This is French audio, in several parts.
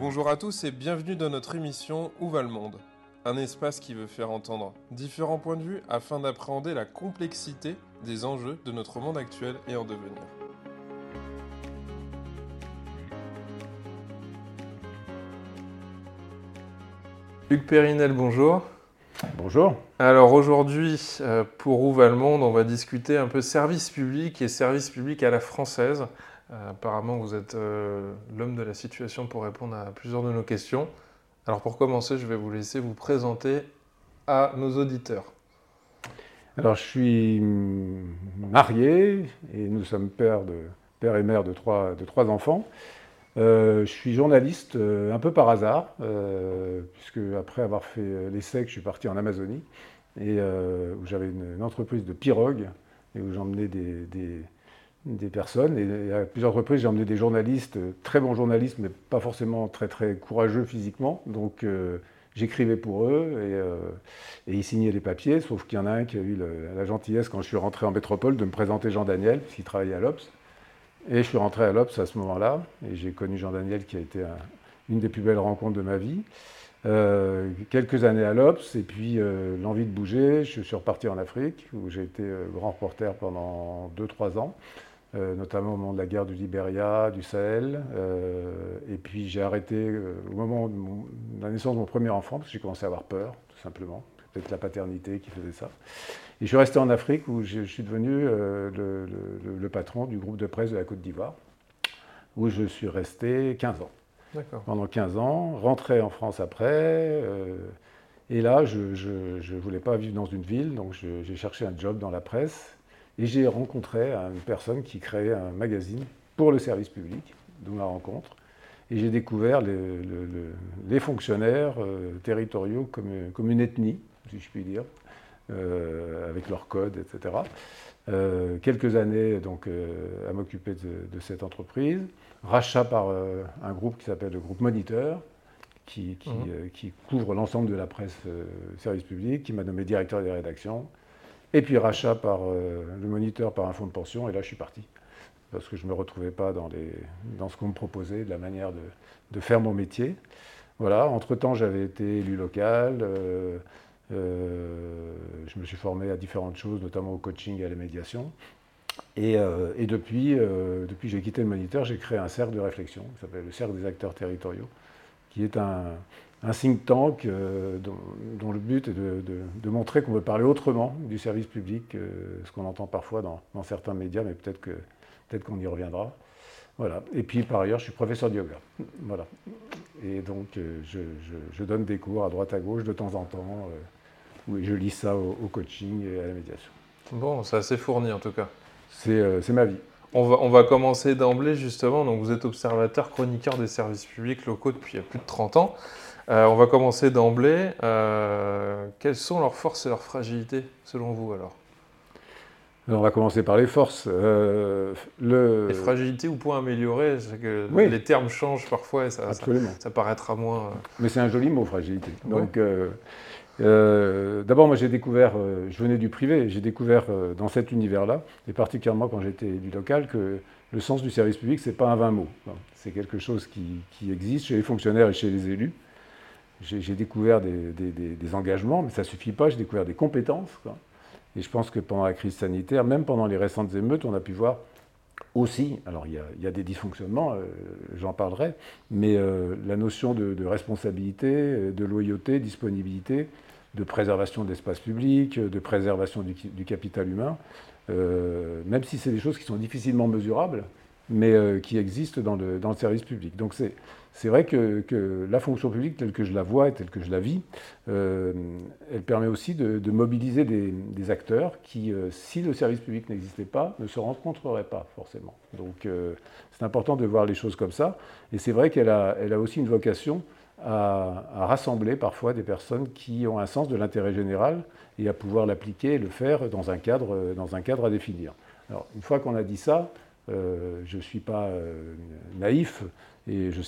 Bonjour à tous et bienvenue dans notre émission Où va le monde? Un espace qui veut faire entendre différents points de vue afin d'appréhender la complexité des enjeux de notre monde actuel et en devenir. Hugues Périnel, bonjour. Bonjour. Alors aujourd'hui, euh, pour Où va le monde, on va discuter un peu service public et service public à la française. Euh, apparemment, vous êtes euh, l'homme de la situation pour répondre à plusieurs de nos questions. Alors pour commencer, je vais vous laisser vous présenter à nos auditeurs. Alors je suis marié et nous sommes père, et mère de trois, enfants. Euh, je suis journaliste un peu par hasard, puisque après avoir fait l'ESSEC, je suis parti en Amazonie, et où j'avais une, entreprise de pirogues, et où j'emmenais des, personnes. Et, à plusieurs reprises, j'ai emmené des journalistes, très bons journalistes, mais pas forcément très très courageux physiquement. Donc j'écrivais pour eux, et, ils signaient les papiers, sauf qu'il y en a un qui a eu la gentillesse, quand je suis rentré en métropole, de me présenter Jean Daniel, puisqu'il travaillait à l'Obs. Et je suis rentré à l'Obs à ce moment-là, et j'ai connu Jean-Daniel qui a été une des plus belles rencontres de ma vie. Euh, quelques années à l'Obs, et puis euh, l'envie de bouger, je suis reparti en Afrique, où j'ai été euh, grand reporter pendant 2-3 ans, notamment au moment de la guerre du Libéria, du Sahel. et puis j'ai arrêté au moment de, de, la naissance de mon premier enfant, parce que j'ai commencé à avoir peur, tout simplement. Peut-être la paternité qui faisait ça. Et je suis resté en Afrique où je, suis devenu euh, le, patron du groupe de presse de la Côte d'Ivoire, où je suis resté 15 ans. Pendant 15 ans, rentré en France après. Euh, et là, je ne voulais pas vivre dans une ville, donc j'ai cherché un job dans la presse. Et j'ai rencontré une personne qui créait un magazine pour le service public, d'où ma rencontre. Et j'ai découvert les, fonctionnaires euh, territoriaux comme, comme, une ethnie, si je puis dire. Euh, avec leur code, etc. Euh, quelques années donc, à m'occuper de, cette entreprise. Rachat par un groupe qui s'appelle le groupe Moniteur, qui, qui, couvre l'ensemble de la presse service public, qui m'a nommé directeur des rédactions. Et puis rachat par le Moniteur par un fonds de pension, et là je suis parti. Parce que je ne me retrouvais pas dans, les, dans ce qu'on me proposait, de la manière de, de faire mon métier. Voilà, entre-temps j'avais été élu local. Euh, je me suis formé à différentes choses, notamment au coaching et à la médiation. Et, euh, depuis, euh, depuis j'ai quitté le moniteur, j'ai créé un cercle de réflexion qui s'appelle le cercle des acteurs territoriaux, qui est un, think tank dont, le but est de, montrer qu'on veut parler autrement du service public, ce qu'on entend parfois dans, certains médias, mais peut-être qu'on peut qu'on y reviendra. Voilà. Et puis par ailleurs, je suis professeur de yoga. Voilà. Et donc, je, je, donne des cours à droite à gauche de temps en temps oui, je lis ça au, coaching et à la médiation. Bon, c'est assez fourni en tout cas. C'est euh, ma vie. On va, on va commencer d'emblée justement. Donc vous êtes observateur, chroniqueur des services publics locaux depuis il y a plus de 30 ans. Euh, on va commencer d'emblée. Euh, quelles sont leurs forces et leurs fragilités selon vous alors? On va commencer par les forces. le... Les fragilités ou points améliorés, que les termes changent parfois et ça, ça, paraîtra moins. Mais c'est un joli mot, fragilité. Donc, euh, d'abord, moi j'ai découvert, euh, je venais du privé, j'ai découvert euh, dans cet univers-là, et particulièrement quand j'étais du local, que le sens du service public, c'est pas un vain mot. C'est quelque chose qui, existe chez les fonctionnaires et chez les élus. J'ai découvert des, engagements, mais ça suffit pas, j'ai découvert des compétences. Et je pense que pendant la crise sanitaire, même pendant les récentes émeutes, on a pu voir aussi, alors il y a, des dysfonctionnements, j'en parlerai, mais la notion de, responsabilité, de loyauté, disponibilité, de préservation de l'espace public, de préservation du, capital humain, euh, même si c'est des choses qui sont difficilement mesurables, mais euh, qui existent dans le, service public. Donc c'est vrai que, la fonction publique, telle que je la vois et telle que je la vis, euh, elle permet aussi de, mobiliser des, acteurs qui, si le service public n'existait pas, ne se rencontreraient pas forcément. Donc c'est important de voir les choses comme ça. Et c'est vrai qu'elle a, elle a aussi une vocation à, rassembler parfois des personnes qui ont un sens de l'intérêt général et à pouvoir l'appliquer et le faire dans un cadre, dans un cadre à définir. Alors, une fois qu'on a dit ça, euh, je ne suis pas euh, naïf et je,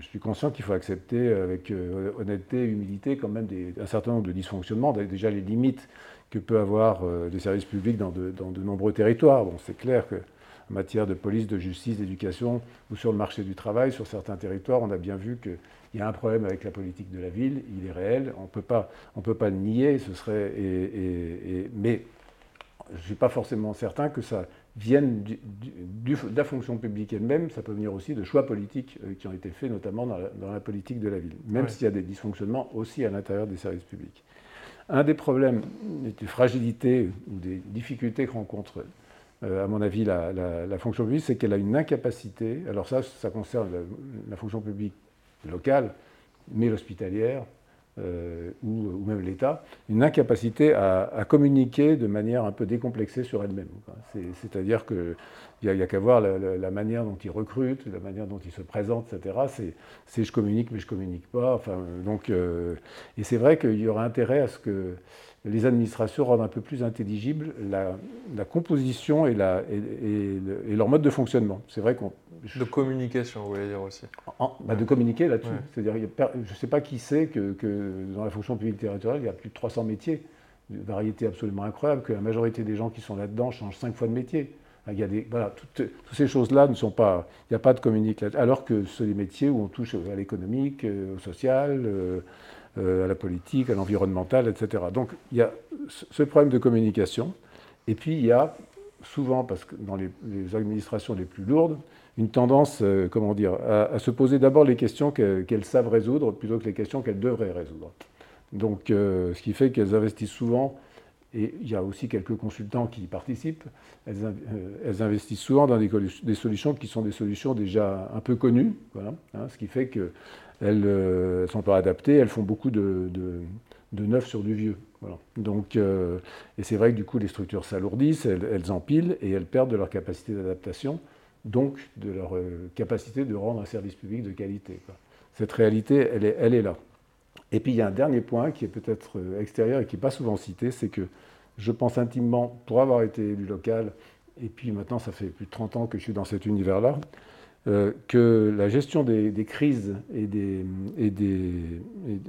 suis conscient qu'il faut accepter avec euh, honnêteté et humilité quand même un certain nombre de dysfonctionnements, déjà les limites que peut avoir les services publics dans de, nombreux territoires. Bon, c'est clair que en matière de police, de justice, d'éducation ou sur le marché du travail, sur certains territoires, on a bien vu qu'il il y a un problème avec la politique de la ville, il est réel, on ne peut pas le nier, ce serait, mais je ne suis pas forcément certain que ça vienne de la fonction publique elle-même, ça peut venir aussi de choix politiques euh, qui ont été faits, notamment dans la, politique de la ville, même s'il y a des dysfonctionnements aussi à l'intérieur des services publics. Un des problèmes, des fragilités ou des difficultés que rencontre, euh, à mon avis, la, fonction publique, c'est qu'elle a une incapacité, alors ça, ça concerne la fonction publique locale, mais l'hospitalière, euh, ou, même l'État, une incapacité à, communiquer de manière un peu décomplexée sur elle-même. C'est-à-dire qu'il n'y a, qu'à voir la, manière dont ils recrutent, la manière dont ils se présentent, etc. C'est je communique, mais je communique pas. Enfin, donc, euh, et c'est vrai qu'il y aurait intérêt à ce que les administrations rendent un peu plus intelligible la, composition et, la, et, leur mode de fonctionnement. C'est vrai qu'on... De communication, vous voulez dire aussi. Bah, de communiquer là-dessus. C'est-à-dire, je ne sais pas qui sait que, dans la fonction publique territoriale, il y a plus de 300 métiers, une variété absolument incroyable, que la majorité des gens qui sont là-dedans changent cinq fois de métier. Il y a des, voilà, toutes, ces choses-là ne sont pas. Il n'y a pas de communication. Alors que ce sont des métiers où on touche à l'économique, euh, au social, euh, à la politique, à l'environnemental, etc. Donc il y a ce problème de communication. Et puis il y a souvent, parce que dans les, administrations les plus lourdes, une tendance, euh, comment dire, à, se poser d'abord les questions qu'elles savent résoudre plutôt que les questions qu'elles devraient résoudre. Donc, euh, ce qui fait qu'elles investissent souvent, et il y a aussi quelques consultants qui y participent, elles, investissent souvent dans des, solutions qui sont des solutions déjà un peu connues, hein, ce qui fait que elles ne euh, sont pas adaptées, elles font beaucoup de, neuf sur du vieux. Donc, euh, et c'est vrai que du coup, les structures s'alourdissent, elles, empilent et elles perdent de leur capacité d'adaptation, donc de leur euh, capacité de rendre un service public de qualité. Cette réalité, elle est, elle est là. Et puis il y a un dernier point qui est peut-être extérieur et qui n'est pas souvent cité, c'est que je pense intimement, pour avoir été élu local, et puis maintenant ça fait plus de 30 ans que je suis dans cet univers-là, euh, que la gestion des, crises et, des,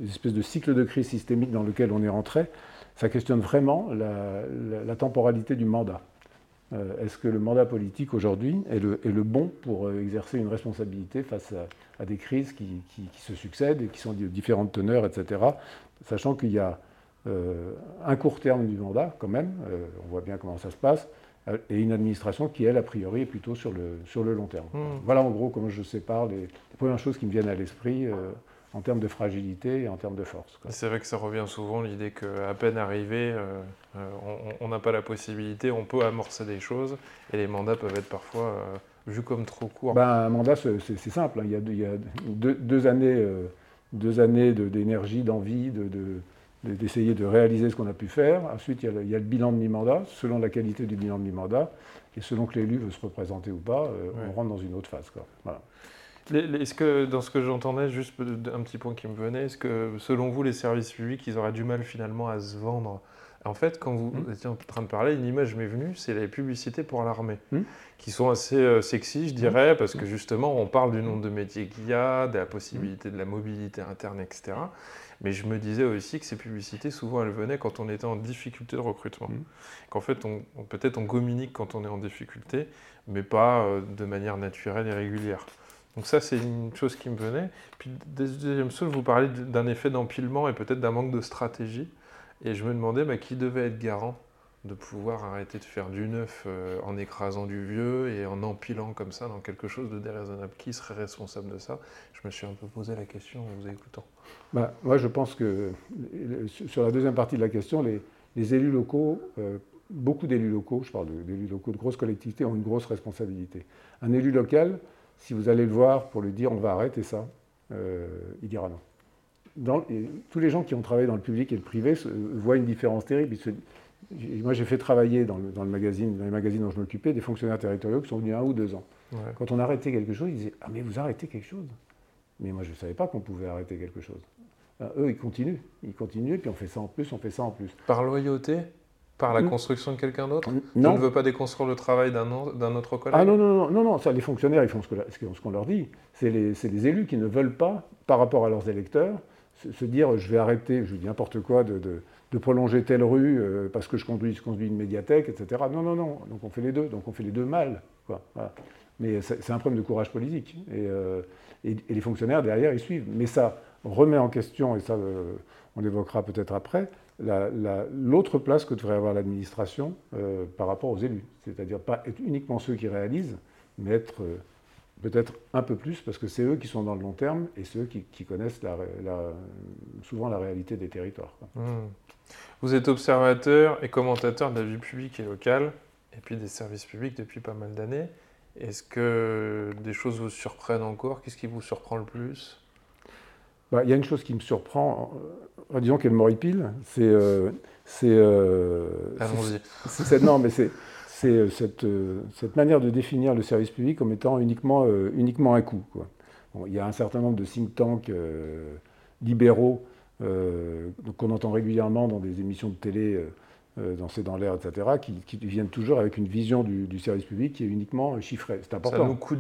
espèces de cycles de crise systémiques dans lesquels on est rentré, ça questionne vraiment la, temporalité du mandat. Euh, est-ce que le mandat politique aujourd'hui est le, bon pour euh, exercer une responsabilité face à, des crises qui, se succèdent et qui sont de différentes teneurs, etc. Sachant qu'il y a un court terme du mandat quand même, on voit bien comment ça se passe, et une administration qui, elle, a priori, est plutôt sur le, sur le long terme. Hmm. Voilà en gros comment je sépare les, premières choses qui me viennent à l'esprit euh, en termes de fragilité et en termes de force. C'est vrai que ça revient souvent, l'idée qu'à peine arrivé, euh, on n'a pas la possibilité, on peut amorcer des choses, et les mandats peuvent être parfois vus comme trop courts. Ben, un mandat, c'est simple. Hein. Il y a, il y a deux, deux, années, deux années d'énergie, d'envie, de, de d'essayer de réaliser ce qu'on a pu faire. Ensuite, il y a le, bilan de mi-mandat. Selon la qualité du bilan de mi-mandat, et selon que l'élu veut se représenter ou pas, euh, on rentre dans une autre phase. Est-ce que, dans ce que j'entendais, juste un petit point qui me venait, est-ce que selon vous, les services publics, ils auraient du mal finalement à se vendre? En fait, quand vous mmh. étiez en train de parler, une image m'est venue, c'est les publicités pour l'armée, mmh. qui sont assez euh, sexy, je dirais, mmh. parce que justement, on parle du nombre de métiers qu'il y a, de la possibilité de la mobilité interne, etc. Mais je me disais aussi que ces publicités, souvent, elles venaient quand on était en difficulté de recrutement. Mmh. Qu'en fait, on, peut-être on communique quand on est en difficulté, mais pas euh, de manière naturelle et régulière. Donc ça, c'est une chose qui me venait. Puis deuxième chose, vous parlez d'un effet d'empilement et peut-être d'un manque de stratégie. Et je me demandais bah, qui devait être garant de pouvoir arrêter de faire du neuf euh, en écrasant du vieux et en empilant comme ça dans quelque chose de déraisonnable? Qui serait responsable de ça? Je me suis un peu posé la question en vous écoutant. Bah, moi, je pense que sur la deuxième partie de la question, les, élus locaux, euh, beaucoup d'élus locaux, je parle d'élus locaux de grosses collectivités, ont une grosse responsabilité. Un élu local, si vous allez le voir pour lui dire on va arrêter ça, euh, il dira non. Dans, tous les gens qui ont travaillé dans le public et le privé voient une différence terrible. moi, j'ai fait travailler dans, le, magazine, dans les magazines dont je m'occupais des fonctionnaires territoriaux qui sont venus un ou deux ans. Quand on arrêtait quelque chose, ils disaient Ah, mais vous arrêtez quelque chose? Mais moi, je ne savais pas qu'on pouvait arrêter quelque chose. Ben, eux, ils continuent. Ils continuent, puis on fait ça en plus, on fait ça en plus. Par loyauté? Par la construction de quelqu'un d'autre? Je ne veux pas déconstruire le travail d'un autre collègue? Ah non, non, non, non, non, ça, les fonctionnaires, ils font ce qu'on leur dit. C'est les, élus qui ne veulent pas, par rapport à leurs électeurs, se, dire je vais arrêter, je dis n'importe quoi, de, de, prolonger telle rue euh, parce que je conduis, je conduis une médiathèque, etc. Non, non, non. Donc on fait les deux. Donc on fait les deux mal. Quoi. Mais c'est un problème de courage politique. Et, et, les fonctionnaires, derrière, ils suivent. Mais ça remet en question, et ça, on évoquera peut-être après, l'autre place que devrait avoir l'administration par rapport aux élus. C'est-à-dire pas être uniquement ceux qui réalisent, mais être peut-être un peu plus, parce que c'est eux qui sont dans le long terme et ceux qui, connaissent souvent la réalité des territoires. Mmh. Vous êtes observateur et commentateur de la vie publique et locale, et puis des services publics depuis pas mal d'années. Est-ce que des choses vous surprennent encore? Qu'est-ce qui vous surprend le plus? Bah, Il y a une chose qui me surprend, euh, disons qu'elle m'horripile, c'est... Euh, euh, Allons-y. Non, mais c'est c'est euh, cette, cette, manière de définir le service public comme étant uniquement, uniquement un coût. Quoi. il y a un certain nombre de think tanks libéraux qu'on entend régulièrement dans des émissions de télé, dans C'est dans l'air, etc., qui, viennent toujours avec une vision du, service public qui est uniquement chiffrée. C'est important. Ça nous coûte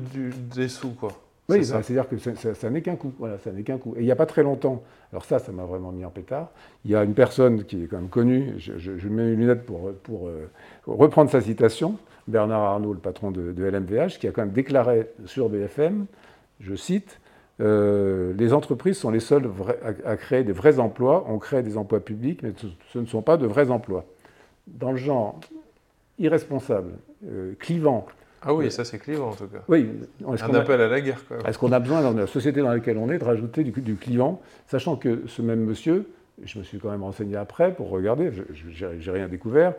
des sous, quoi. Oui, bah, c'est-à-dire que ça, n'est qu'un coup. Voilà, ça n'est qu'un coup. Et il n'y a pas très longtemps, alors ça, ça m'a vraiment mis en pétard. Il y a une personne qui est quand même connue, je, mets une lunette pour, pour euh, reprendre sa citation, Bernard Arnault, le patron de, LMVH, qui a quand même déclaré sur BFM, je cite, euh, les entreprises sont les seules à, créer des vrais emplois. On crée des emplois publics, mais ce, ne sont pas de vrais emplois. Dans le genre irresponsable, euh, clivant, ah oui, ça c'est clivant en tout cas. Oui. Un appel à la guerre. Est-ce qu'on a besoin, dans la société dans laquelle on est, de rajouter du, du clivant, sachant que ce même monsieur, je me suis quand même renseigné après pour regarder, je n'ai rien découvert,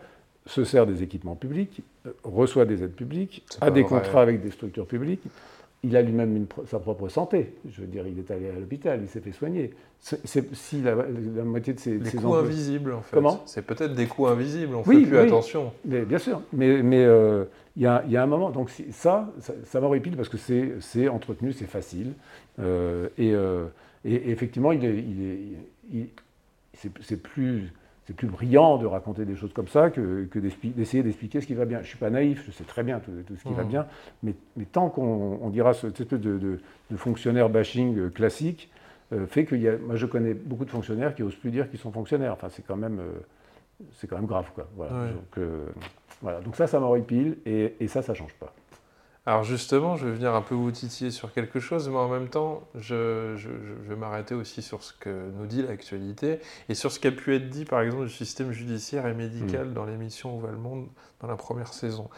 se sert des équipements publics, euh, reçoit des aides publiques, a des contrats avec des structures publiques, il a lui-même sa propre santé. Je veux dire, il est allé à l'hôpital, il s'est fait soigner. C'est, si la, moitié de ses, des coûts invisibles, en fait. Comment? C'est peut-être des coûts invisibles, on ne fait plus attention. Mais, bien sûr, mais, mais euh, il y, a, y, a un moment, donc ça, ça, ça m'horripile parce que c'est, entretenu, c'est facile. Euh, euh, et, et, effectivement, il est, il est, il, c'est, plus c'est plus brillant de raconter des choses comme ça que, d'essayer d'expliquer ce qui va bien. Je ne suis pas naïf, je sais très bien tout, ce qui va mmh. bien, mais, tant qu'on dira cette espèce de, fonctionnaire bashing euh, classique, euh, fait que y a, moi je connais beaucoup de fonctionnaires qui n'osent plus dire qu'ils sont fonctionnaires. Enfin, c'est quand même, euh, c'est quand même grave, quoi. Voilà. Donc, voilà. Donc ça, ça m'horripile, et, et ça, ça change pas. Alors justement, je vais venir un peu vous titiller sur quelque chose, mais en même temps, je, vais m'arrêter aussi sur ce que nous dit l'actualité et sur ce qui a pu être dit, par exemple, du système judiciaire et médical mm. dans l'émission Où va le monde dans la première saison.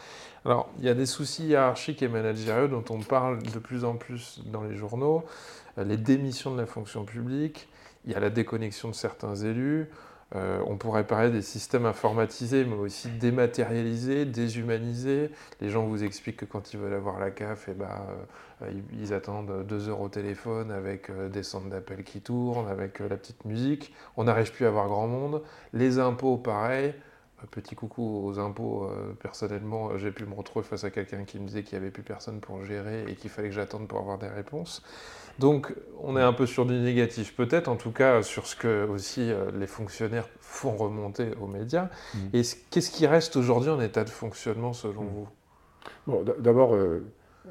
Alors, il y a des soucis hiérarchiques et managériaux dont on parle de plus en plus dans les journaux, euh, les démissions de la fonction publique, il y a la déconnexion de certains élus, euh, on pourrait parler des systèmes informatisés, mais aussi dématérialisés, déshumanisés. Les gens vous expliquent que quand ils veulent avoir la CAF, eh ben, euh, ils, attendent deux heures au téléphone avec euh, des centres d'appel qui tournent, avec la petite musique. On n'arrive plus à avoir grand monde. Les impôts, pareil. Petit coucou aux impôts. personnellement, j'ai pu me retrouver face à quelqu'un qui me disait qu'il n'y avait plus personne pour gérer et qu'il fallait que j'attende pour avoir des réponses. Donc on est un peu sur du négatif, peut-être en tout cas sur ce que aussi euh, les fonctionnaires font remonter aux médias. Mm. Et qu'est-ce qui reste aujourd'hui en état de fonctionnement selon mm. vous? Bon, d'abord, euh,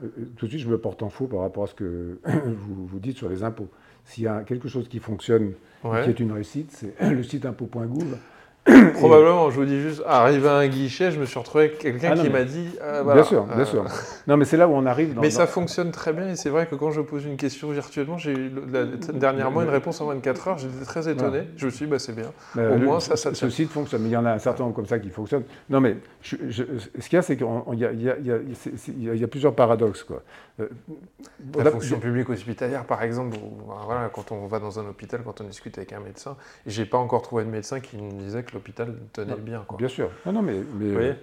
euh, tout de suite, je me porte en faux par rapport à ce que vous, vous dites sur les impôts. S'il y a quelque chose qui fonctionne, qui est une réussite, c'est le site impôt.gouv Probablement, je vous dis juste, arrivé à un guichet, je me suis retrouvé avec quelqu'un ah qui m'a dit. Euh, bien sûr, bien sûr. Non, mais c'est là où on arrive. mais ça fonctionne très bien et c'est vrai que quand je pose une question virtuellement, j'ai eu dernièrement une réponse en 24 heures, j'étais très étonné. Je me suis dit, bah, c'est bien. Au moins, ça, ça Ce site fonctionne, mais il y en a un certain nombre comme ça qui fonctionnent. Non, mais ce qu'il y a, c'est qu'il y, a plusieurs paradoxes. Quoi. Euh, la fonction publique hospitalière, par exemple, voilà, quand on va dans un hôpital, quand on discute avec un médecin, j'ai pas encore trouvé de médecin qui me disait que l'hôpital tenait bien. Quoi. Bien sûr. Non, non mais, mais euh,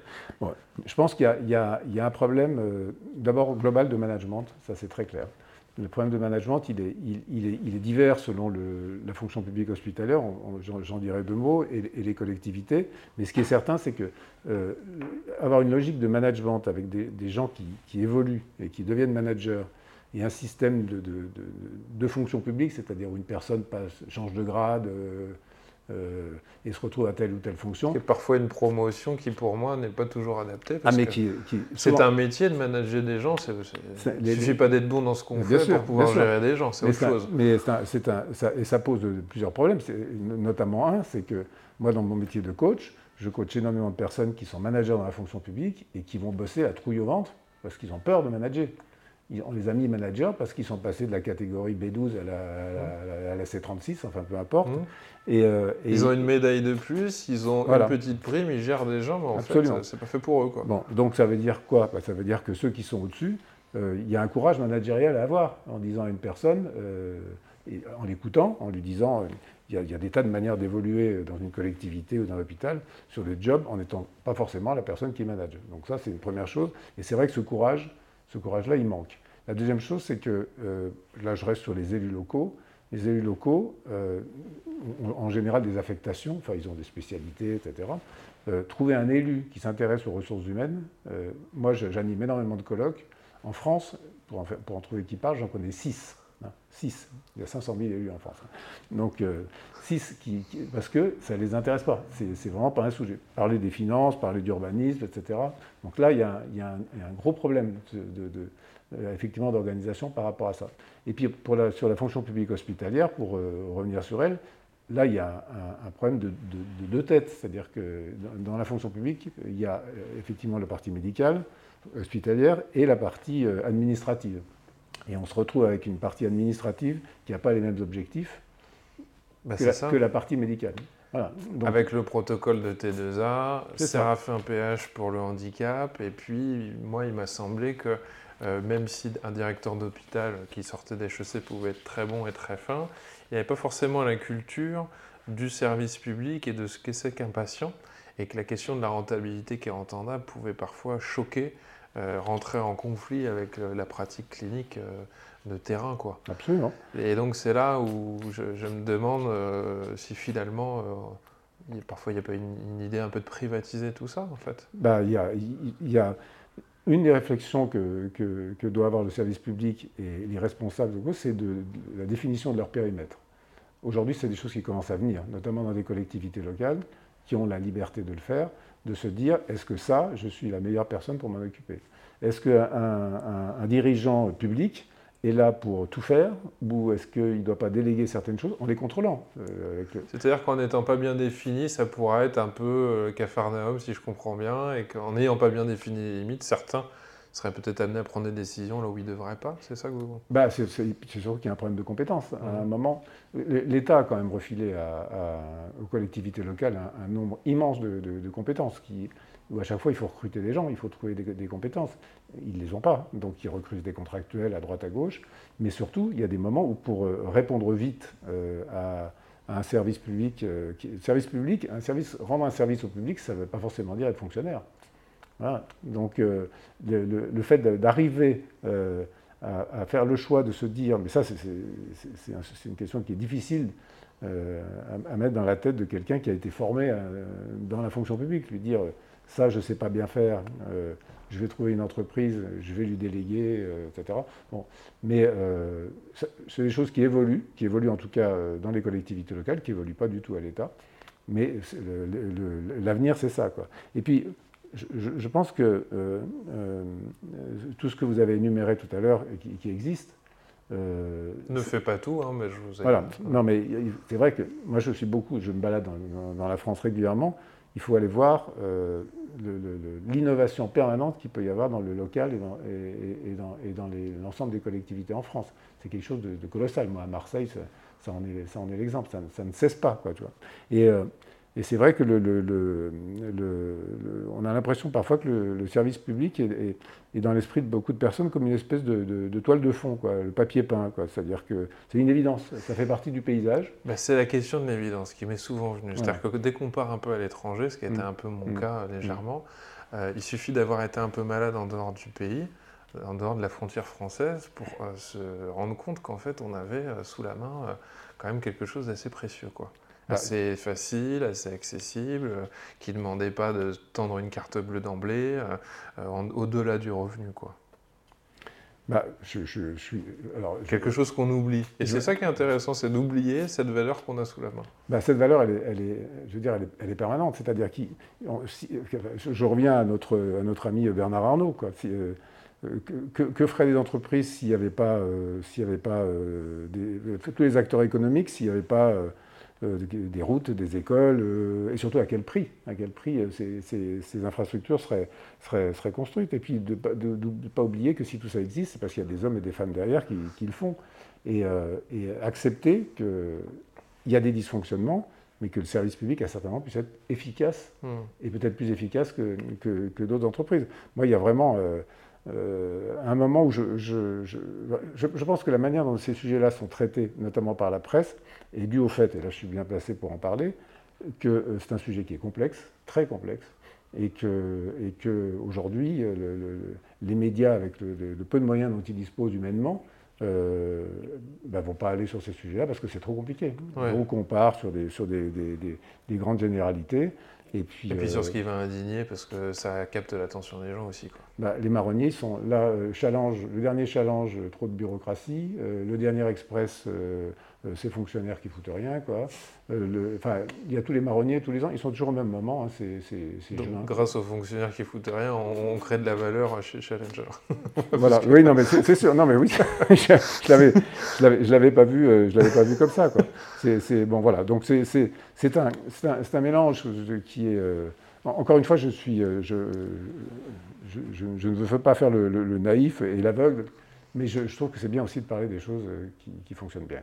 je pense qu'il y, y, y, a un problème euh, d'abord global de management, ça c'est très clair. Le problème de management, il est, il, il est, il est divers selon le, la fonction publique hospitalière, j'en dirais deux mots, et, les collectivités. Mais ce qui est certain, c'est que euh, avoir une logique de management avec des, des gens qui, qui, évoluent et qui deviennent managers, et un système de, de, de, de fonction publique, c'est-à-dire où une personne passe, change de grade, euh, et se retrouve à telle ou telle fonction. C'est parfois une promotion qui, pour moi, n'est pas toujours adaptée. ah, mais qui, c'est un métier de manager des gens. il ne suffit pas d'être bon dans ce qu'on fait pour pouvoir gérer des gens, c'est autre chose. Mais c'est un, ça, et ça pose plusieurs problèmes, notamment un, c'est que moi, dans mon métier de coach, je coach énormément de personnes qui sont managers dans la fonction publique et qui vont bosser à trouille au ventre parce qu'ils ont peur de manager. On les a mis managers parce qu'ils sont passés de la catégorie B12 à la, C36, enfin peu importe. Mmh. Et, euh, ils ont une médaille de plus, ils ont une petite prime, ils gèrent des gens, mais en Absolument. fait, c'est pas fait pour eux. Quoi. Bon, donc ça veut dire quoi? Bah, Ça veut dire que ceux qui sont au-dessus, euh, il y a un courage managérial à avoir en disant à une personne, euh, et en l'écoutant, en lui disant il y, a, des tas de manières d'évoluer dans une collectivité ou dans l'hôpital sur le job en n'étant pas forcément la personne qui manage. Donc ça, c'est une première chose. Et c'est vrai que ce courage, ce courage-là, il manque. La deuxième chose, c'est que, euh, là je reste sur les élus locaux, les élus locaux euh, ont en général des affectations, enfin ils ont des spécialités, etc. Euh, trouver un élu qui s'intéresse aux ressources humaines, moi j'anime énormément de colloques. En France, pour en, trouver qui parle, j'en connais six. 6. Il y a 500 000 élus en France. Donc 6 qui, parce que ça ne les intéresse pas. C'est vraiment pas un sujet. Parler des finances, parler d'urbanisme, etc. Donc là, il y a, un, gros problème euh, d'organisation par rapport à ça. Et puis sur la fonction publique hospitalière, pour euh, revenir sur elle, là, il y a un, problème de, deux têtes. C'est-à-dire que dans, la fonction publique, il y a euh, effectivement la partie médicale, hospitalière, et la partie administrative. Et on se retrouve avec une partie administrative qui n'a pas les mêmes objectifs bah, que, la, partie médicale. avec le protocole de T2A, Séraphin PH pour le handicap, et puis moi il m'a semblé que euh, même si un directeur d'hôpital qui sortait des chaussées pouvait être très bon et très fin, il n'y avait pas forcément la culture du service public et de ce qu'est c'est qu'un patient, et que la question de la rentabilité qui est entendable pouvait parfois choquer rentrer en conflit avec euh, la pratique clinique euh, de terrain. Quoi. Absolument. Et donc c'est là où je, me demande si finalement, parfois il n'y a pas une, idée un peu de privatiser tout ça en fait. Bah, y a, y a une des réflexions que, que, doit avoir le service public et les responsables, c'est de, la définition de leur périmètre. Aujourd'hui, c'est des choses qui commencent à venir, notamment dans des collectivités locales qui ont la liberté de le faire de se dire est-ce que ça, je suis la meilleure personne pour m'en occuper? Est-ce qu'un un, dirigeant public est là pour tout faire ou est-ce qu'il ne doit pas déléguer certaines choses en les contrôlant euh, C'est-à-dire qu'en n'étant pas bien défini, ça pourrait être un peu euh, cafarnaum si je comprends bien, et qu'en n'ayant pas bien défini les limites, certains serait peut-être amené à prendre des décisions là où il ne devrait pas C'est ça que vous... Bah, c'est sûr qu'il y a un problème de compétence. À un moment, l'État a quand même refilé aux collectivités locales un, nombre immense de, compétences qui, où à chaque fois il faut recruter des gens, il faut trouver des, compétences. Ils ne les ont pas, donc ils recrutent des contractuels à droite à gauche. Mais surtout, il y a des moments où pour euh, répondre vite euh, à, un service public, euh, service public, un service, rendre un service au public, ça ne veut pas forcément dire être fonctionnaire. Donc euh, le, fait d'arriver euh, à, faire le choix de se dire, mais ça c'est une question qui est difficile euh, à, mettre dans la tête de quelqu'un qui a été formé dans la fonction publique, lui dire ça je ne sais pas bien faire, je vais trouver une entreprise, je vais lui déléguer, etc. Bon. Mais c'est des choses qui évoluent, qui évoluent en tout cas dans les collectivités locales, qui n'évoluent pas du tout à l'État. Mais l'avenir, c'est ça. Quoi. Et puis, je, pense que euh, euh, tout ce que vous avez énuméré tout à l'heure et qui, existe. Euh, ne fait pas tout, hein, mais je vous ai. Voilà. Non, mais c'est vrai que moi, je suis beaucoup, je me balade dans, la France régulièrement. Il faut aller voir l'innovation permanente qu'il peut y avoir dans le local et dans, et, dans, l'ensemble des collectivités en France. C'est quelque chose de, colossal. Moi, à Marseille, ça, en est, l'exemple. Ça, ne cesse pas, quoi, tu vois. Et et c'est vrai que le, on a l'impression parfois que le, service public est, dans l'esprit de beaucoup de personnes comme une espèce de, toile de fond, quoi, le papier peint. C'est-à-dire que c'est une évidence, ça fait partie du paysage. Bah, c'est la question de l'évidence qui m'est souvent venue. C'est-à-dire que dès qu'on part un peu à l'étranger, ce qui était mm. un peu mon mm. cas légèrement, mm. euh, il suffit d'avoir été un peu malade en dehors du pays, en dehors de la frontière française, pour euh, se rendre compte qu'en fait on avait euh, sous la main quand même quelque chose d'assez précieux. quoi assez facile, assez accessible, euh, qui ne demandait pas de tendre une carte bleue d'emblée, euh, euh, au-delà du revenu. Quoi. Bah, je, suis, alors, Quelque chose qu'on oublie. Et c'est ça qui est intéressant, c'est d'oublier cette valeur qu'on a sous la main. Bah, cette valeur, elle est, elle est, je veux dire, elle est, permanente. C'est-à-dire que je reviens à notre, à notre ami Bernard Arnault. Quoi. que, que, feraient les entreprises s'il n'y avait pas, s'il y avait pas des, tous les acteurs économiques, s'il n'y avait pas des routes, des écoles, et surtout à quel prix À quel prix ces, infrastructures seraient, seraient, construites Et puis de ne pas oublier que si tout ça existe, c'est parce qu'il y a des hommes et des femmes derrière qui, le font. Et, et accepter qu'il y a des dysfonctionnements, mais que le service public, à certains moments, puisse être efficace, hmm. et peut-être plus efficace que, que, d'autres entreprises. Moi, il y a vraiment euh, euh, un moment où je, je, je, pense que la manière dont ces sujets-là sont traités, notamment par la presse, est due au fait, et là je suis bien placé pour en parler, que euh, c'est un sujet qui est complexe, très complexe, et que, et que aujourd'hui, les médias, avec le, le, peu de moyens dont ils disposent humainement, ne euh, bah, vont pas aller sur ces sujets-là parce que c'est trop compliqué. Donc on part sur des, sur des, des, des, grandes généralités. Et puis, et puis sur euh, ce qui va indigner parce que ça capte l'attention des gens aussi. Quoi. Bah, les marronniers sont là, euh, challenge, le dernier challenge, trop de bureaucratie, le dernier express, euh, ces fonctionnaires qui foutent rien, quoi. Euh, enfin, il y a tous les marronniers tous les ans, ils sont toujours au même moment. Hein, c'est, Donc, grâce aux fonctionnaires qui foutent rien, on, crée de la valeur chez Challenger. voilà. Oui, non, mais c'est, sûr. Non, mais oui, je je l'avais pas vu, euh, je l'avais pas vu comme ça, quoi. C'est, bon, voilà. Donc c'est, un, un, un, mélange qui est. encore une fois, je suis, je, je, je, ne veux pas faire le, le naïf et l'aveugle. Mais je, trouve que c'est bien aussi de parler des choses euh, qui, fonctionnent bien.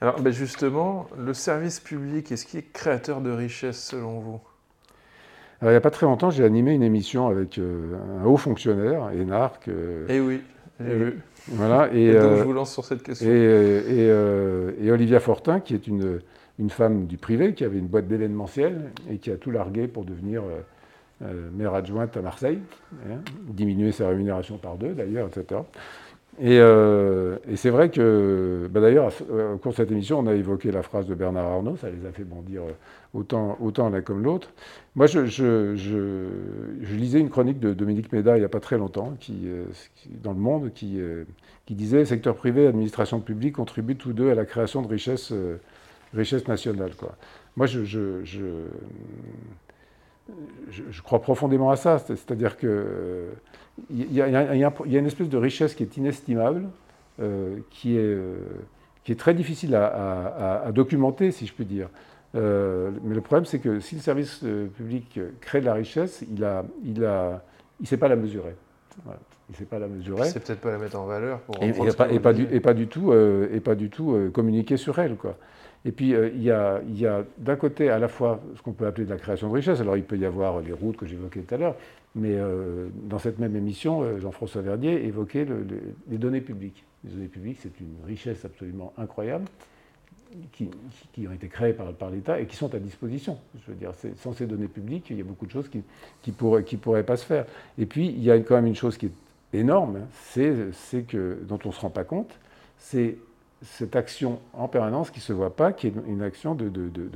Alors ben justement, le service public, est-ce qu'il est créateur de richesse selon vous? Alors, il n'y a pas très longtemps, j'ai animé une émission avec euh, un haut fonctionnaire, Énarque. Euh, eh oui, j'ai vu. Voilà, et, donc je vous lance sur cette question. Et, et, Olivia Fortin, qui est une, une, femme du privé, qui avait une boîte d'événementiel et qui a tout largué pour devenir maire adjointe à Marseille, hein, diminuer sa rémunération par deux d'ailleurs, etc. Euh, et, c'est vrai que, bah d'ailleurs, au cours de cette émission, on a évoqué la phrase de Bernard Arnault, ça les a fait bondir euh, autant, autant l'un comme l'autre. Moi, je, lisais une chronique de Dominique Méda il n'y a pas très longtemps, qui, euh, dans Le Monde, qui, qui disait secteur privé et administration publique contribuent tous deux à la création de richesses richesse nationales. Quoi. Moi, je, crois profondément à ça, c'est-à-dire que il y, a une espèce de richesse qui est inestimable, euh, qui, est, euh, qui est très difficile à, documenter, si je puis dire. Euh, mais le problème, c'est que si le service public crée de la richesse, il a, il sait pas la mesurer. Il ne sait pas la mesurer. Il sait peut-être pas la mettre en valeur. Pour et, et, pas, et, pas du, et, pas, du, tout, et pas du tout communiquer sur elle. Quoi. Et puis, il y a, d'un côté à la fois ce qu'on peut appeler de la création de richesse. Alors, il peut y avoir les routes que j'évoquais tout à l'heure, mais euh, dans cette même émission, euh, Jean-François Verdier évoquait les données publiques. Les données publiques, c'est une richesse absolument incroyable qui, ont été créées par, l'État et qui sont à disposition. Je veux dire, sans ces données publiques, il y a beaucoup de choses qui ne pourraient pas se faire. Et puis, il y a quand même une chose qui est énorme, hein, c'est que dont on ne se rend pas compte, c'est cette action en permanence qui ne se voit pas, qui est une action de,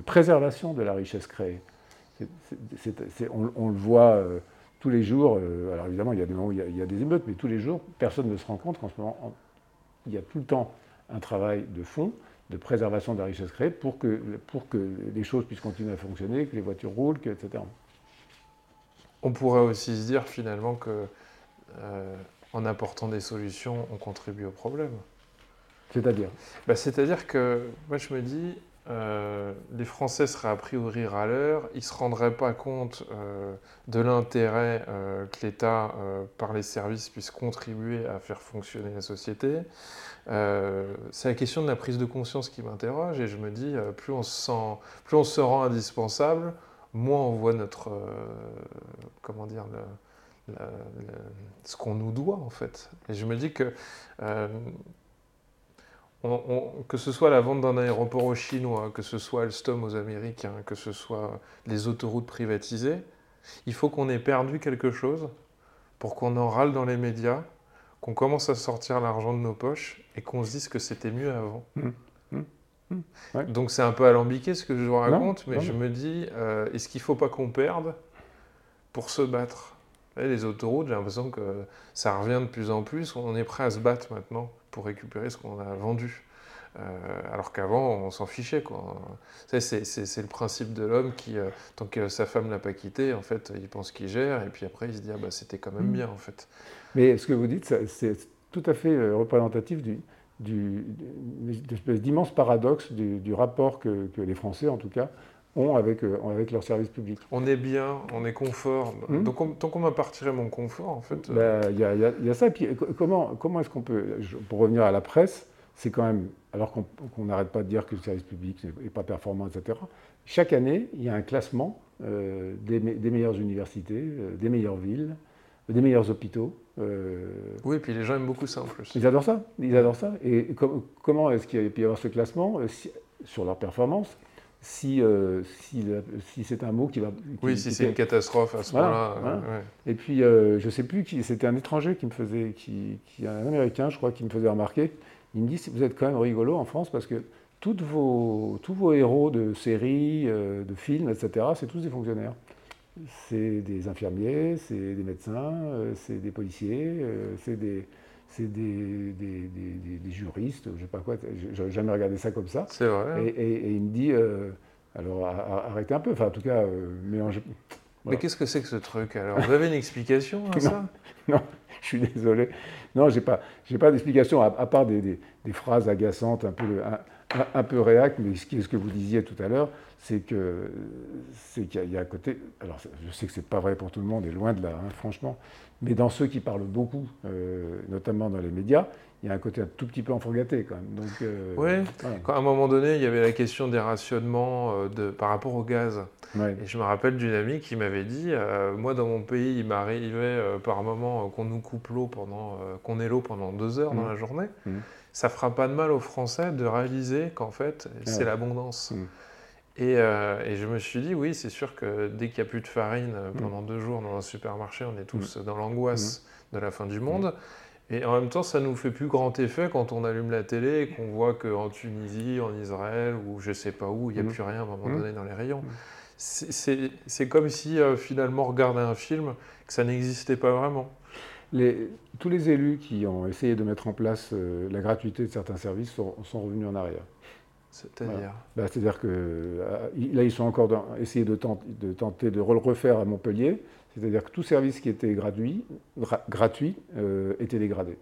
préservation de la richesse créée. on, le voit. Euh, tous les jours, euh, alors évidemment, il y, a des moments où il y a, des émeutes, mais tous les jours, personne ne se rend compte qu'en ce moment, il y a tout le temps un travail de fond, de préservation de la richesse créée pour que, les choses puissent continuer à fonctionner, que les voitures roulent, etc. On pourrait aussi se dire finalement que euh, en apportant des solutions, on contribue au problème. C'est-à-dire bah, C'est-à-dire que moi je me dis, euh, les Français seraient a priori râleurs, ils ne se rendraient pas compte euh, de l'intérêt euh, que l'État, par les services, puisse contribuer à faire fonctionner la société. c'est la question de la prise de conscience qui m'interroge et je me dis, plus, on se sent, plus on se rend indispensable, moins on voit notre, comment dire, ce qu'on nous doit en fait. Et je me dis que que ce soit la vente d'un aéroport aux Chinois, que ce soit Alstom aux Américains, que ce soit les autoroutes privatisées, il faut qu'on ait perdu quelque chose pour qu'on en râle dans les médias, qu'on commence à sortir l'argent de nos poches et qu'on se dise que c'était mieux avant. Mmh. Mmh. Mmh. Donc c'est un peu alambiqué ce que je vous raconte, mais je me dis, euh, est-ce qu'il ne faut pas qu'on perde pour se battre? Les autoroutes, j'ai l'impression que ça revient de plus en plus, on est prêt à se battre maintenant pour récupérer ce qu'on a vendu. Euh, alors qu'avant, on s'en fichait. C'est le principe de l'homme qui, euh, tant que sa femme ne l'a pas quitté, en fait, il pense qu'il gère, et puis après, il se dit, ah, bah, c'était quand même mm. bien, en fait. Mais ce que vous dites, c'est tout à fait euh, représentatif du, d'immense paradoxe du, rapport que, les Français, en tout cas, ont avec, euh, avec leur service public. On est bien, on est confort. Hmm Donc, tant qu'on m'a partiré mon confort, en fait. Euh, ben, il y, a, ça. Et puis, comment, comment est-ce qu'on peut. Pour revenir à la presse, c'est quand même. Alors qu'on n'arrête pas de dire que le service public n'est pas performant, etc. Chaque année, il y a un classement euh, des, meilleures universités, des meilleures villes, des meilleurs hôpitaux. Oui, et puis les gens aiment beaucoup ça en plus. Ils adorent ça. Ils adorent ça. Et comment est-ce qu'il peut y avoir ce classement sur leur performance si, euh, si, si c'est un mot qui va. oui, si c'est une catastrophe à ce moment-là. Et puis, euh, je ne sais plus qui, c'était un étranger qui me faisait, qui, qui, un américain, je crois, qui me faisait remarquer. Il me dit vous êtes quand même rigolo en France parce que toutes vos, tous vos héros de séries, euh, de films, etc., c'est tous des fonctionnaires. C'est des infirmiers, c'est des médecins, c'est des policiers, c'est des c'est des, des, juristes, je sais pas quoi, j'avais jamais regardé ça comme ça. C'est vrai. Et, il me dit, euh, alors arrêtez un peu, enfin en tout cas, euh, mélangez. Mais qu'est-ce que c'est que ce truc alors? Vous avez une explication à ça? Non, je suis désolé. Non, j'ai pas, j'ai pas d'explication à, part des, phrases agaçantes, un peu, un, un peu réac, mais ce que vous disiez tout à l'heure, c'est que c'est qu'il y, a à côté. Alors, je sais que c'est pas vrai pour tout le monde, et loin de là, hein, franchement. Mais dans ceux qui parlent beaucoup, euh, notamment dans les médias, il y a un côté un tout petit peu enfourgaté quand même. Donc, euh, oui, à un moment donné, il y avait la question des rationnements euh, de, par rapport au gaz. Et je me rappelle d'une amie qui m'avait dit, moi dans mon pays, il m'arrivait par moment qu'on nous coupe l'eau pendant, qu'on ait l'eau pendant deux heures dans mmh. la journée. Ça mmh. Ça fera pas de mal aux Français de réaliser qu'en fait, c'est l'abondance. Mmh. Euh, et, je me suis dit, oui, c'est sûr que dès qu'il n'y a plus de farine euh, mm. pendant deux jours dans un supermarché, on est tous mm. dans l'angoisse mm. de la fin du monde. Et en même temps, ça nous fait plus grand effet quand on allume la télé et qu'on voit qu'en Tunisie, en Israël ou je sais pas où, il n'y a plus rien à un moment donné dans les rayons. C'est comme si euh, finalement, regarder un film, que ça n'existait pas vraiment. Les, tous les élus qui ont essayé de mettre en place la gratuité de certains services sont revenus en arrière. C'est-à-dire bah, C'est-à-dire que euh, là, ils sont encore dans, essayer de, de, tenter de le refaire à Montpellier. C'est-à-dire que tout service qui était gratuit, gratuit euh, était dégradé.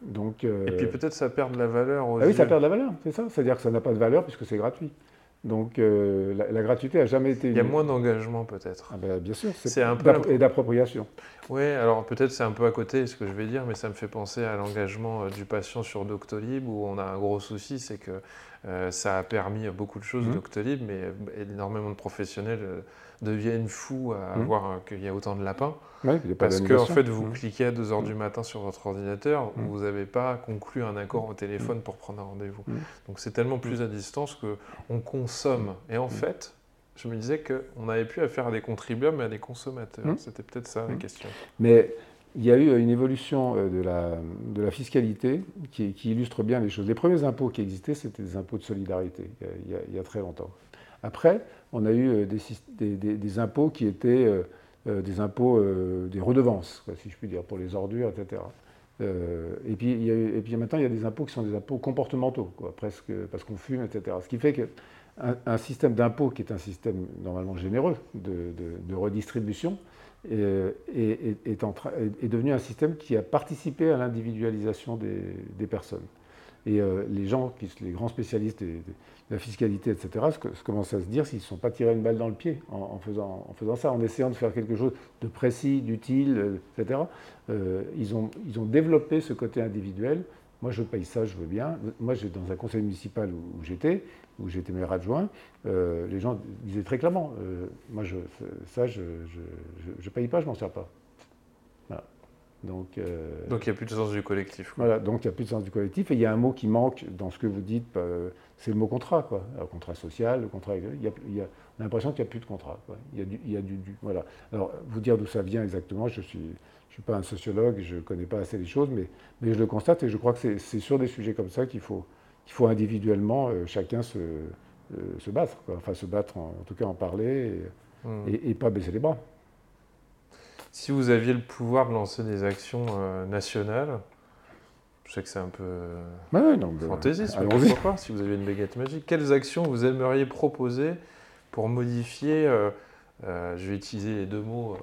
Donc, euh, Et puis peut-être ça perd de la valeur ah oui, ça perd de la valeur, c'est ça. C'est-à-dire que ça n'a pas de valeur puisque c'est gratuit. Donc la, gratuité a jamais été. Il y a moins d'engagement peut-être. Ah ben, bien sûr, c'est un peu et d'appropriation. Oui, alors peut-être c'est un peu à côté ce que je vais dire, mais ça me fait penser à l'engagement du patient sur Doctolib où on a un gros souci, c'est que euh, ça a permis beaucoup de choses, mmh. Doctolib, mais énormément de professionnels euh, deviennent fous à mmh. voir qu'il y a autant de lapins. parce que en fait, vous mmh. cliquez à 2h du matin sur votre ordinateur, vous n'avez pas conclu un accord au téléphone pour prendre un rendez-vous. Donc c'est tellement plus à distance qu'on consomme. Et en fait, je me disais qu'on n'avait plus affaire à des contribuables, mais à des consommateurs. C'était peut-être ça la question. Mais il y a eu une évolution euh, de la, de la fiscalité qui, illustre bien les choses. Les premiers impôts qui existaient, c'était des impôts de solidarité, il y, a, très longtemps. Après, on a eu euh, des, des, impôts qui étaient euh, des impôts, des redevances, si je puis dire, pour les ordures, etc. et, puis, il y a et puis maintenant, il y a des impôts qui sont des impôts comportementaux, quoi, presque parce qu'on fume, etc. Ce qui fait qu'un un système d'impôt qui est un système normalement généreux de, redistribution, est, devenu un système qui a participé à l'individualisation des, personnes. Et euh, les gens, les grands spécialistes de la fiscalité, etc., se, commencent à se dire s'ils ne sont pas tirés une balle dans le pied en, faisant, ça, en essayant de faire quelque chose de précis, d'utile, etc. Euh, ils ont développé ce côté individuel moi, je paye ça, je veux bien. Moi, dans un conseil municipal où, j'étais, où j'étais maire adjoint, euh, les gens disaient très clairement euh, Moi, je, ça, je ne paye pas, je m'en sers pas. Donc, euh, donc il n'y a plus de sens du collectif. Voilà, donc il n'y a plus de sens du collectif. Et il y a un mot qui manque dans ce que vous dites, c'est le mot contrat. Quoi. Le contrat social, le contrat. Il y a, il y a, on a l'impression qu'il n'y a plus de contrat. Quoi. Il, y a du, il y a du, voilà. Alors, vous dire d'où ça vient exactement, je suis suis pas un sociologue, je ne connais pas assez les choses, mais, mais je le constate et je crois que c'est sur des sujets comme ça qu'il faut, qu'il faut individuellement euh, chacun se, euh, se battre, enfin se battre, en, tout cas en parler et, mmh. et, pas baisser les bras. Si vous aviez le pouvoir de lancer des actions euh, nationales, je sais que c'est un peu ouais, non, fantaisiste, mais pourquoi pas, si vous aviez une baguette magique, quelles actions vous aimeriez proposer pour modifier, je vais utiliser les deux mots,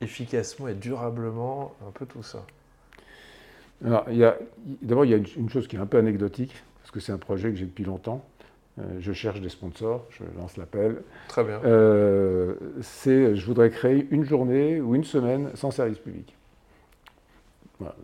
efficacement et durablement un peu tout ça D'abord, il y a une, chose qui est un peu anecdotique, parce que c'est un projet que j'ai depuis longtemps. Euh, je cherche des sponsors, je lance l'appel. Très bien. Euh, c'est, je voudrais créer une journée ou une semaine sans service public.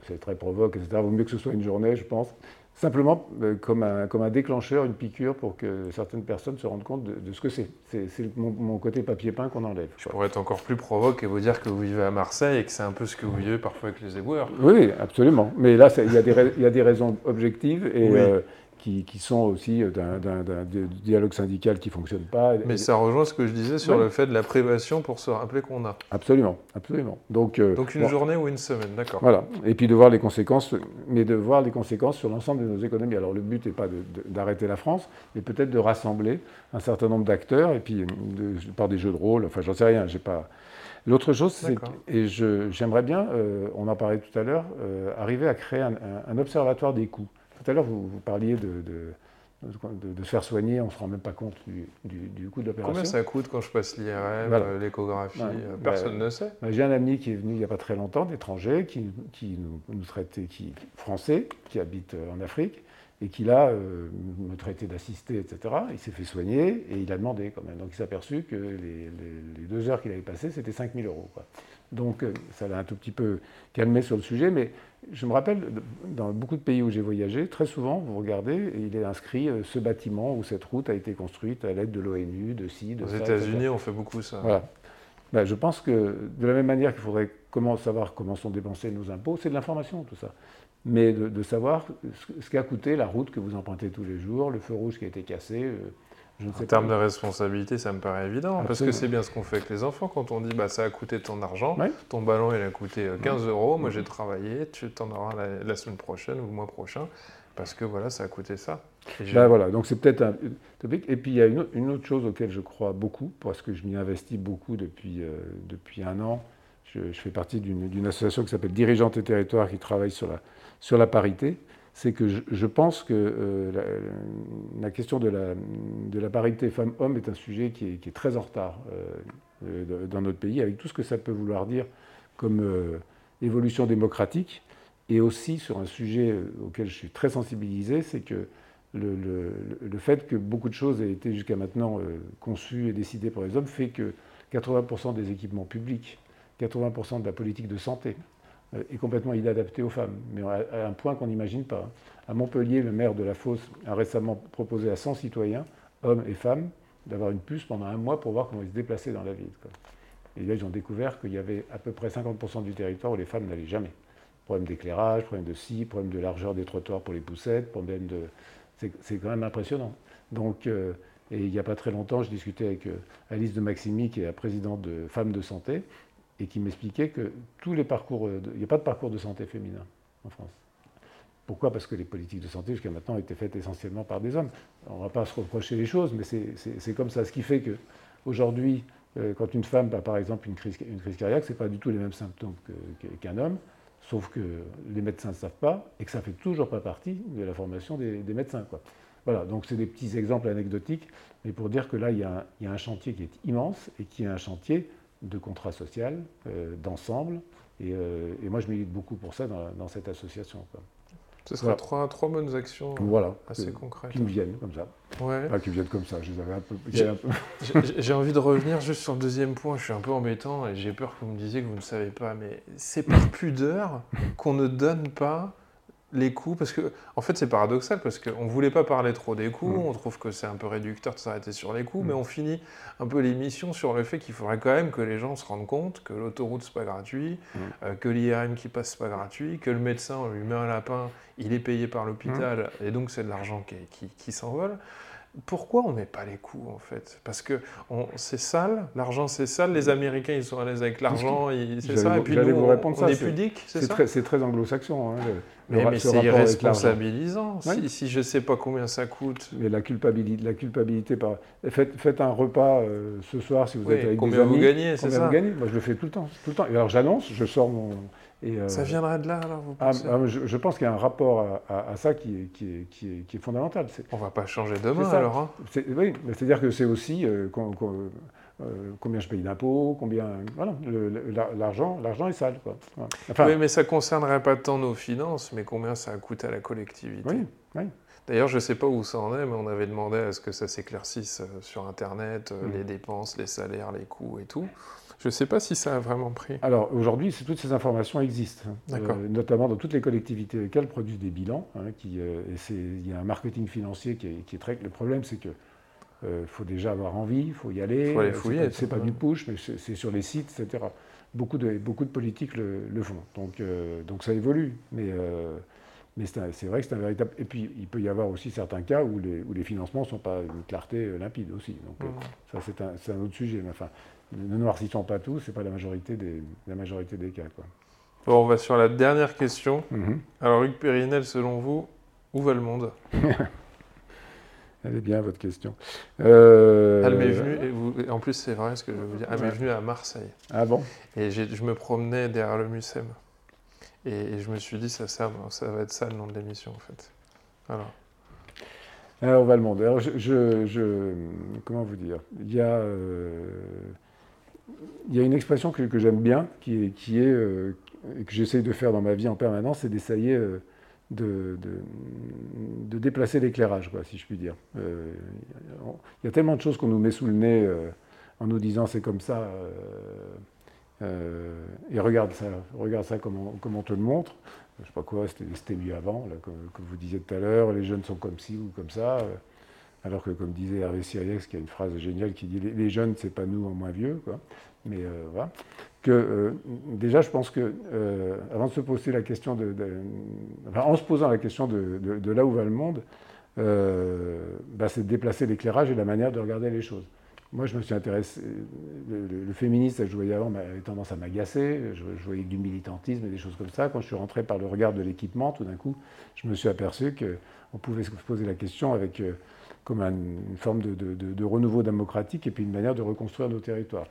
C'est très provoque, etc. Vaut mieux que ce soit une journée, je pense. Simplement euh, comme, un, comme un déclencheur, une piqûre pour que certaines personnes se rendent compte de, ce que c'est. C'est mon, côté papier peint qu'on enlève. Je pourrais être encore plus provoque et vous dire que vous vivez à Marseille et que c'est un peu ce que vous vivez parfois avec les éboueurs. Oui, absolument. Mais là, il y, y, a des raisons objectives et, euh, qui, sont aussi d'un dialogue syndical qui ne fonctionne pas. Mais ça rejoint ce que je disais sur le fait de la privation pour se rappeler qu'on a. Absolument, absolument. Donc, euh, Donc une journée ou une semaine, d'accord. Voilà. Et puis de voir les conséquences, mais de voir les conséquences sur l'ensemble de nos économies. Alors le but n'est pas d'arrêter la France, mais peut-être de rassembler un certain nombre d'acteurs, et puis par des jeux de rôle, enfin j'en sais rien, j'ai pas... L'autre chose, c'est, et j'aimerais bien, euh, on en parlait tout à l'heure, euh, arriver à créer un observatoire des coûts. Tout à l'heure, vous, parliez de, de, se faire soigner, on ne se rend même pas compte du, coût de l'opération. Combien ça coûte quand je passe l'IRM, euh, l'échographie euh, Personne ne sait. Bah, j'ai un ami qui est venu il n'y a pas très longtemps, d'étranger, qui, qui nous, nous, traitait, qui français, qui habite euh, en Afrique, et qui là me traitait d'assisté, etc. Il s'est fait soigner et il a demandé quand même. Donc il s'est aperçu que les, deux heures qu'il avait passées, c'était 5000 euros. Donc ça l'a un tout petit peu calmé sur le sujet, mais je me rappelle, dans beaucoup de pays où j'ai voyagé, très souvent, vous regardez, il est inscrit euh, ce bâtiment ou cette route a été construite à l'aide de l'ONU, de ci, de Aux États-Unis, on fait beaucoup ça. Voilà. Ben, je pense que de la même manière qu'il faudrait comment savoir comment sont dépensés nos impôts, c'est de l'information tout ça. Mais de, savoir ce qu'a coûté la route que vous empruntez tous les jours, le feu rouge qui a été cassé, euh, en termes de responsabilité, ça me paraît évident, parce que c'est bien ce qu'on fait avec les enfants. Quand on dit bah, ça a coûté ton argent, ton ballon il a coûté 15 euh, euros, moi j'ai travaillé, tu t'en auras la, semaine prochaine ou le mois prochain, parce que voilà, ça a coûté ça. Ben voilà, donc c'est peut-être un topic. Et puis il y a une, autre chose auquel je crois beaucoup, parce que je m'y investis beaucoup depuis, euh, depuis un an. Je, fais partie d'une association qui s'appelle Dirigeante et Territoire qui travaille sur la, sur la parité c'est que je, pense que euh, la, question de la, parité femmes-hommes est un sujet qui est, très en retard euh, dans notre pays, avec tout ce que ça peut vouloir dire comme euh, évolution démocratique, et aussi sur un sujet auquel je suis très sensibilisé, c'est que le, le, fait que beaucoup de choses aient été jusqu'à maintenant conçues et décidées par les hommes fait que 80% des équipements publics, 80% de la politique de santé, euh, est complètement inadapté aux femmes, mais à un point qu'on n'imagine pas. À Montpellier, le maire de la Fosse a récemment proposé à 100 citoyens, hommes et femmes, d'avoir une puce pendant un mois pour voir comment ils se déplaçaient dans la ville. Et là, ils ont découvert qu'il y avait à peu près 50% du territoire où les femmes n'allaient jamais. Problème d'éclairage, problème de scie, problème de largeur des trottoirs pour les poussettes, problème de... C'est quand même impressionnant. Donc, euh, il n'y a pas très longtemps, je discutais avec euh, Alice de Maximi, qui est la présidente de Femmes de Santé, et qui m'expliquait que tous les parcours, il n'y a pas de parcours de santé féminin en France. Pourquoi? Parce que les politiques de santé jusqu'à maintenant été faites essentiellement par des hommes. On ne va pas se reprocher les choses, mais c'est comme ça. Ce qui fait qu'aujourd'hui, euh, quand une femme a par exemple une crise, une crise cardiaque, ce n'est pas du tout les mêmes symptômes qu'un homme, sauf que les médecins ne savent pas et que ça ne fait toujours pas partie de la formation des, médecins. Voilà, donc c'est des petits exemples anecdotiques, mais pour dire que là, il y, a un, chantier qui est immense et qui est un chantier de contrat social, euh, d'ensemble. Euh, et, moi, je milite beaucoup pour ça dans, cette association. Ce sera trois, trois, bonnes actions euh, voilà, assez concrètes. Qui me viennent comme ça. Ouais. Pas qui viennent comme ça, je les avais un peu. J'ai envie de revenir juste sur le deuxième point. Je suis un peu embêtant et j'ai peur que vous me disiez que vous ne savez pas, mais c'est par pudeur qu'on ne donne pas les coûts, parce que en fait c'est paradoxal, parce qu'on ne voulait pas parler trop des coûts, mm. on trouve que c'est un peu réducteur de s'arrêter sur les coûts, mm. mais on finit un peu l'émission sur le fait qu'il faudrait quand même que les gens se rendent compte que l'autoroute c'est pas gratuit, mm. euh, que l'IRM qui passe c'est pas gratuit, que le médecin on lui met un lapin, il est payé par l'hôpital, et donc c'est de l'argent qui, qui s'envole pourquoi on met pas les coûts en fait? Parce que c'est sale, l'argent c'est sale, les Américains ils sont à l'aise avec l'argent, c'est ça, et puis nous on, on est pudique, c'est ça? C'est très anglo-saxon. Hein, mais, c'est irresponsabilisant. Si, je ne sais pas combien ça coûte. Mais la culpabilité, la culpabilité par... faites, faites un repas euh, ce soir si vous êtes avec combien des amis. Vous gagnez, c'est ça. Vous gagnez? Moi je le fais tout le temps. Tout le temps. Et alors j'annonce, je sors mon. Et, euh, ça viendrait de là alors vous ah, pensez? ah, je, pense qu'il y a un rapport à, ça qui est, qui est, qui est, qui est fondamental. On ne va pas changer demain alors. Hein. Oui, c'est-à-dire que c'est aussi. Euh, combien je paye d'impôts, combien. Voilà, l'argent, l'argent est sale. Quoi. oui, mais ça ne concernerait pas tant nos finances, mais combien ça coûte à la collectivité. Oui, oui. D'ailleurs, je ne sais pas où ça en est, mais on avait demandé à ce que ça s'éclaircisse sur Internet, mm. les dépenses, les salaires, les coûts et tout. Je ne sais pas si ça a vraiment pris. Alors aujourd'hui, toutes ces informations existent, hein. euh, notamment dans toutes les collectivités locales produisent des bilans. Hein, qui, euh, il y a un marketing financier qui est, très. Le problème, c'est que euh, faut déjà avoir envie, il faut y aller. Il faut aller fouiller. C'est pas, pas du push, mais c'est sur les sites, etc. Beaucoup de, beaucoup de politiques le, font. Donc, donc ça évolue. Mais, mais c'est vrai que c'est un véritable. Et puis, il peut y avoir aussi certains cas où les, où les financements ne sont pas une clarté limpide aussi. Donc, mmh. ça, c'est un, un, autre sujet. Mais enfin, ne noircissons pas tout, c'est pas la majorité des, la majorité des cas. Quoi. Bon, on va sur la dernière question. Mhm. Alors, Hugues Périnel, selon vous, où va le monde? Elle est bien, votre question. Euh... Elle m'est venue, et en plus, c'est vrai ce que je veux vous dire, elle m'est venue à Marseille. Ah bon? Et je me promenais derrière le Mucem. Et, je me suis dit, ça, ça, ça va être ça le nom de l'émission, en fait. Alors. Alors, on va le monde. Alors, je, je, comment vous dire? Il y a. Euh, il y a une expression que, j'aime bien, qui est, qui est euh, que j'essaye de faire dans ma vie en permanence, c'est d'essayer euh, de, déplacer l'éclairage, si je puis dire. Euh, il y a tellement de choses qu'on nous met sous le nez en nous disant c'est comme ça, et regarde ça, regarde ça comme on, te le montre. Je ne sais pas quoi, c'était mieux avant, comme, vous disiez tout à l'heure, les jeunes sont comme ci ou comme ça. Alors que, comme disait Hervé Siriex, qui a une phrase géniale qui dit Les jeunes, c'est pas nous en moins vieux. Quoi. Mais euh, voilà. Que, euh, déjà, je pense que, euh, avant de se poser la question de. en se posant la question de, là où va le monde, bah, c'est de déplacer l'éclérage et la manière de regarder les choses. Moi, je me suis intéressé. Le, féministe, je voyais avant, avait tendance à m'agacer. Je, je, voyais du militantisme et des choses comme ça. Quand je suis rentré par le regard de l'équipement, tout d'un coup, je me suis aperçu qu'on pouvait se poser la question avec comme une forme de, renouveau démocratique et puis une manière de reconstruire nos territoires.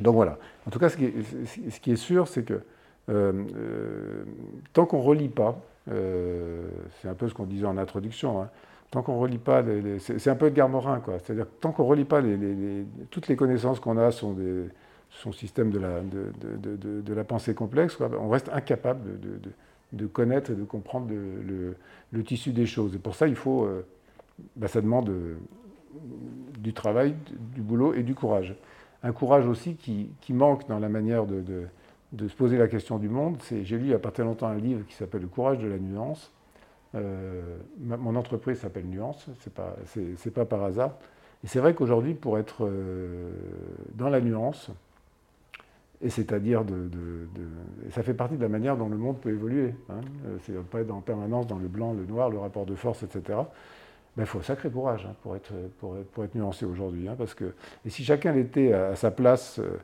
Donc voilà. En tout cas, ce qui est, sûr, c'est que euh, euh, tant qu'on ne relie pas, euh, c'est un peu ce qu'on disait en introduction, hein, tant qu'on ne relie pas, c'est un peu de Morin, quoi. C'est-à-dire tant qu'on ne relie pas toutes les connaissances qu'on a sont son système de la, pensée complexe, on reste incapable de, connaître et de comprendre le, tissu des choses. Et pour ça, il faut bah, ça demande du travail, du boulot et du courage. Un courage aussi qui, manque dans la manière de, se poser la question du monde. J'ai lu il n'y a pas très longtemps un livre qui s'appelle Le courage de la nuance. Euh, mon entreprise s'appelle Nuance, c'est pas, pas par hasard. Et c'est vrai qu'aujourd'hui, pour être euh, dans la nuance, et c'est-à-dire de, Ça fait partie de la manière dont le monde peut évoluer. Hein. C'est de pas être en permanence dans le blanc, le noir, le rapport de force, etc il ben, faut un sacré courage hein, pour, être, nuancé aujourd'hui. Hein, parce que, et si chacun l'était à, sa place, euh,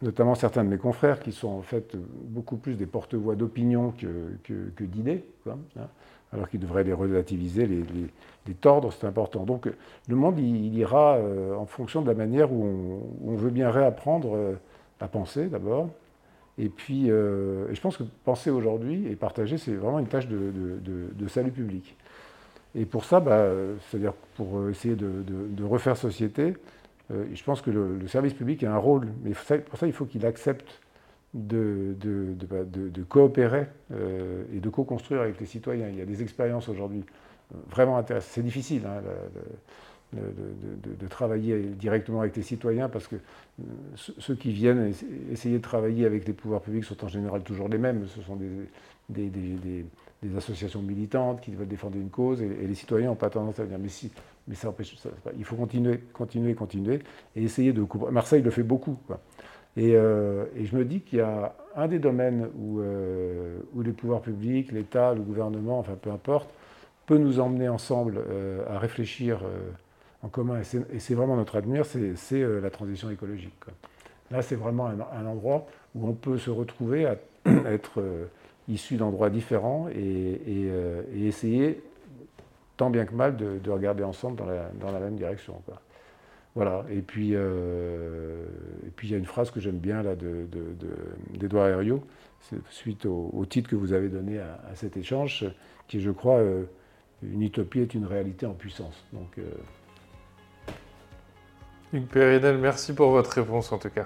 notamment certains de mes confrères qui sont en fait beaucoup plus des porte-voix d'opinion que, d'idées, hein, alors qu'ils devraient les relativiser, les, tordre, c'est important. Donc le monde, il, ira euh, en fonction de la manière où on, veut bien réapprendre euh, à penser d'abord. Et puis, je pense que penser aujourd'hui et partager, c'est vraiment une tâche de salut public. Et pour ça, bah, c'est-à-dire pour euh, essayer de, refaire société, euh, je pense que le, service public a un rôle, mais pour ça, il faut qu'il accepte de, bah, coopérer euh, et de co-construire avec les citoyens. Il y a des expériences aujourd'hui vraiment intéressantes. C'est difficile hein, de, travailler directement avec les citoyens parce que ceux qui viennent essayer de travailler avec les pouvoirs publics sont en général toujours les mêmes. Ce sont des des associations militantes qui veulent défendre une cause, et, les citoyens n'ont pas tendance à dire mais si, mais ça empêche, il faut continuer, continuer, continuer, et essayer de couper. Marseille le fait beaucoup. Euh, et, je me dis qu'il y a un des domaines où, euh, où les pouvoirs publics, l'État, le gouvernement, enfin peu importe, peut nous emmener ensemble euh, à réfléchir en commun, et c'est vraiment notre avenir, c'est la transition écologique. Là, c'est vraiment un, endroit où on peut se retrouver à être issus d'endroits différents euh, et, essayer, tant bien que mal, de, regarder ensemble dans la, même direction. Voilà, et puis euh, et puis il y a une phrase que j'aime bien là d'Edouard de, Herriot, suite au, titre que vous avez donné à, cet échange, qui est, je crois, euh, une utopie est une réalité en puissance. Donc, Hugues Périnel, merci pour votre réponse en tout cas.